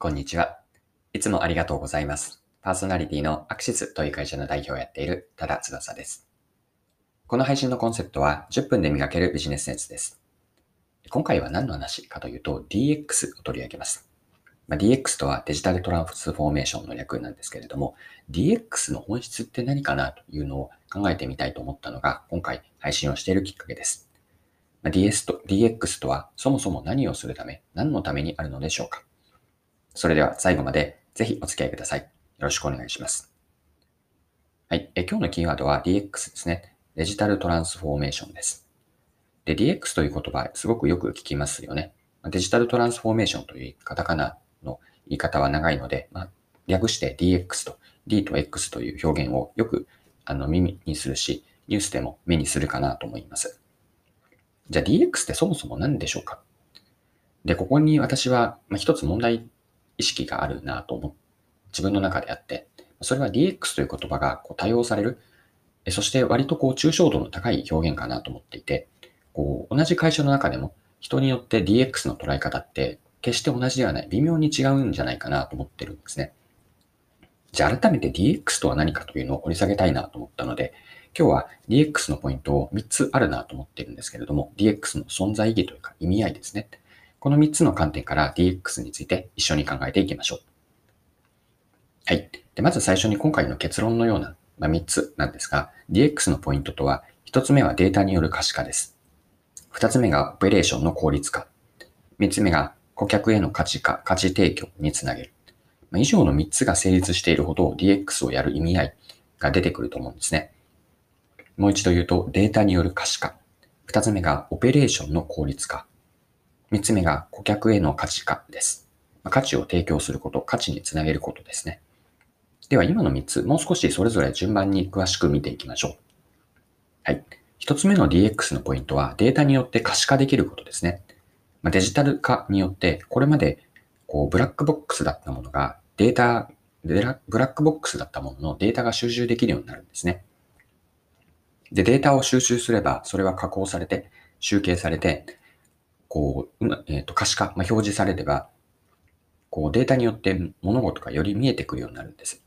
こんにちは。いつもありがとうございます。パーソナリティのアクシスという会社の代表をやっている多田翼です。この配信のコンセプトは10分で磨けるビジネスセンスです。今回は何の話かというと DX を取り上げます。まあ、DX とはデジタルトランスフォーメーションの略なんですけれども DX の本質って何かなというのを考えてみたいと思ったのが今回配信をしているきっかけです。ま、DS と DX とはそもそも何をするため、何のためにあるのでしょうかそれでは最後までぜひお付き合いください。よろしくお願いします。はい。え今日のキーワードは DX ですね。デジタルトランスフォーメーションです。で、DX という言葉、すごくよく聞きますよね。デジタルトランスフォーメーションというカタカナの言い方は長いので、まあ、略して DX と D と X という表現をよくあの耳にするし、ニュースでも目にするかなと思います。じゃあ DX ってそもそも何でしょうか？で、ここに私は、まあ、一つ問題意識があるなと思う。自分の中であって、それは DX という言葉がこう多用される、そして割とこう抽象度の高い表現かなと思っていて、こう同じ会社の中でも人によって DX の捉え方って決して同じではない、微妙に違うんじゃないかなと思ってるんですね。じゃあ改めて DX とは何かというのを掘り下げたいなと思ったので、今日は DX のポイントを3つあるなと思ってるんですけれども、DX の存在意義というか意味合いですね。この3つの観点から DX について一緒に考えていきましょう。はい。でまず最初に今回の結論のような、まあ、3つなんですが、DX のポイントとは、1つ目はデータによる可視化です。2つ目がオペレーションの効率化。3つ目が顧客への価値化、価値提供につなげる。まあ、以上の3つが成立しているほど DX をやる意味合いが出てくると思うんですね。もう一度言うと、データによる可視化。2つ目がオペレーションの効率化。三つ目が顧客への価値化です。価値を提供すること、価値につなげることですね。では今の三つ、もう少しそれぞれ順番に詳しく見ていきましょう。はい。一つ目の DX のポイントはデータによって可視化できることですね。デジタル化によって、これまでこうブラックボックスだったものがデータ、ブラックボックスだったもののデータが収集できるようになるんですね。で、データを収集すれば、それは加工されて、集計されて、こう、えっ、ー、と、可視化、まあ、表示されれば、こう、データによって物事がより見えてくるようになるんです。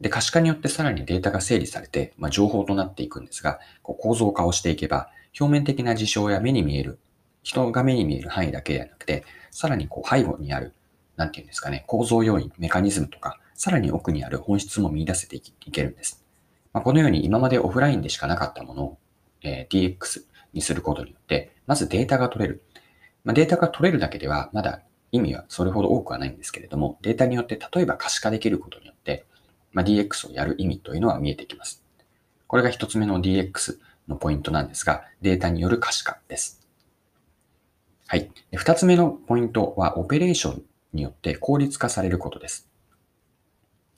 で、可視化によってさらにデータが整理されて、まあ、情報となっていくんですが、こう構造化をしていけば、表面的な事象や目に見える、人が目に見える範囲だけではなくて、さらにこう、背後にある、なんていうんですかね、構造要因、メカニズムとか、さらに奥にある本質も見出せていけるんです。まあ、このように今までオフラインでしかなかったものを、えー、DX にすることによって、まずデータが取れる。まあ、データが取れるだけではまだ意味はそれほど多くはないんですけれども、データによって例えば可視化できることによって、まあ、DX をやる意味というのは見えてきます。これが一つ目の DX のポイントなんですが、データによる可視化です。はい。二つ目のポイントは、オペレーションによって効率化されることです。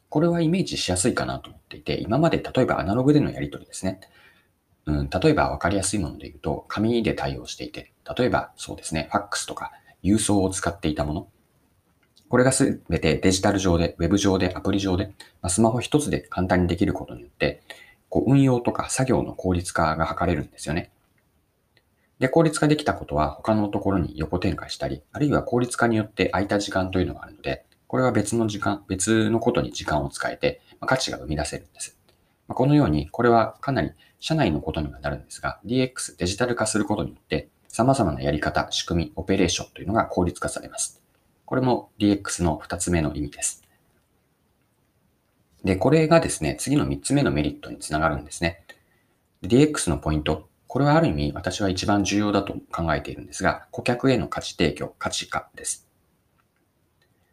これはイメージしやすいかなと思っていて、今まで例えばアナログでのやり取りですね。うん、例えば分かりやすいもので言うと、紙で対応していて、例えばそうですね、ファックスとか郵送を使っていたもの。これがすべてデジタル上で、ウェブ上で、アプリ上で、まあ、スマホ一つで簡単にできることによって、こう運用とか作業の効率化が図れるんですよね。で、効率化できたことは他のところに横展開したり、あるいは効率化によって空いた時間というのがあるので、これは別の時間、別のことに時間を使えて、まあ、価値が生み出せるんです。まあ、このように、これはかなり社内のことにはなるんですが、DX、デジタル化することによって、様々なやり方、仕組み、オペレーションというのが効率化されます。これも DX の二つ目の意味です。で、これがですね、次の三つ目のメリットにつながるんですね。DX のポイント、これはある意味私は一番重要だと考えているんですが、顧客への価値提供、価値化です。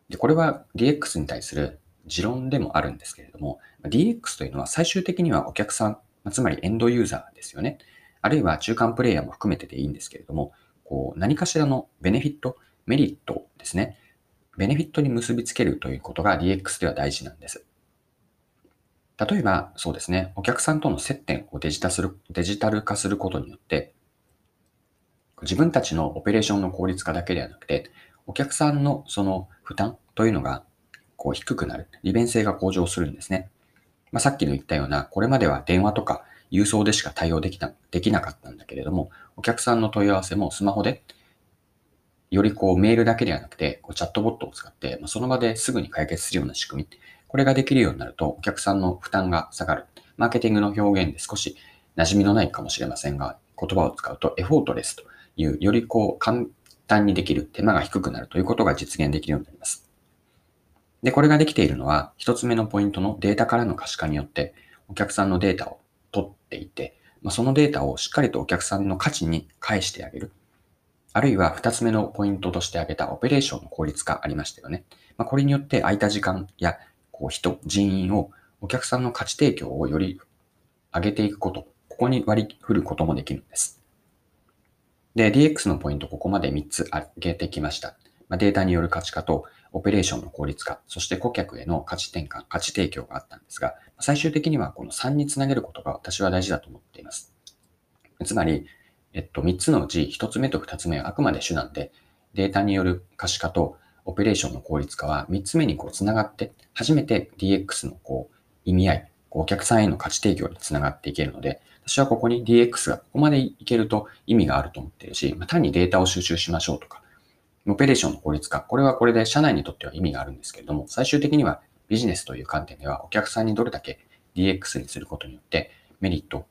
で、これは DX に対する持論でもあるんですけれども、DX というのは最終的にはお客さん、まつまりエンドユーザーですよね。あるいは中間プレイヤーも含めてでいいんですけれども、こう何かしらのベネフィット、メリットですね。ベネフィットに結びつけるということが DX では大事なんです。例えば、そうですね、お客さんとの接点をデジタするデジタル化することによって、自分たちのオペレーションの効率化だけではなくて、お客さんのその負担というのがこう低くなる。利便性が向上するんですね。まあ、さっきの言ったような、これまでは電話とか郵送でしか対応できなできなかったんだけれども、お客さんの問い合わせもスマホでよりこうメールだけではなくて、こうチャットボットを使って、まあ、その場ですぐに解決するような仕組み。これができるようになると、お客さんの負担が下がる。マーケティングの表現で少し馴染みのないかもしれませんが、言葉を使うとエフォートレスという、よりこう簡単にできる、手間が低くなるということが実現できるようになります。で、これができているのは、一つ目のポイントのデータからの可視化によって、お客さんのデータを取っていて、まあ、そのデータをしっかりとお客さんの価値に返してあげる。あるいは二つ目のポイントとして挙げたオペレーションの効率化ありましたよね。まあ、これによって空いた時間やこう人、人員をお客さんの価値提供をより上げていくこと、ここに割り振ることもできるんです。で、DX のポイント、ここまで3つ挙げてきました。ま、データによる価値化と、オペレーションの効率化、そして顧客への価値転換、価値提供があったんですが、最終的にはこの3につなげることが私は大事だと思っています。つまり、えっと、3つのうち1つ目と2つ目はあくまで手段で、データによる可視化とオペレーションの効率化は3つ目にこうつながって、初めて DX のこう意味合い、お客さんへの価値提供につながっていけるので、私はここに DX がここまでいけると意味があると思っているし、ま、単にデータを収集しましょうとか、オペレーションの効率化、これはこれで社内にとっては意味があるんですけれども、最終的にはビジネスという観点ではお客さんにどれだけ DX にすることによってメリット、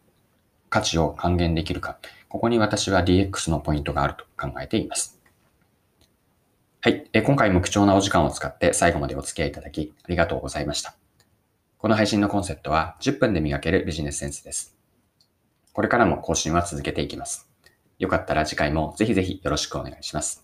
価値を還元できるか、ここに私は DX のポイントがあると考えています。はい。今回も貴重なお時間を使って最後までお付き合いいただきありがとうございました。この配信のコンセプトは10分で磨けるビジネスセンスです。これからも更新は続けていきます。よかったら次回もぜひぜひよろしくお願いします。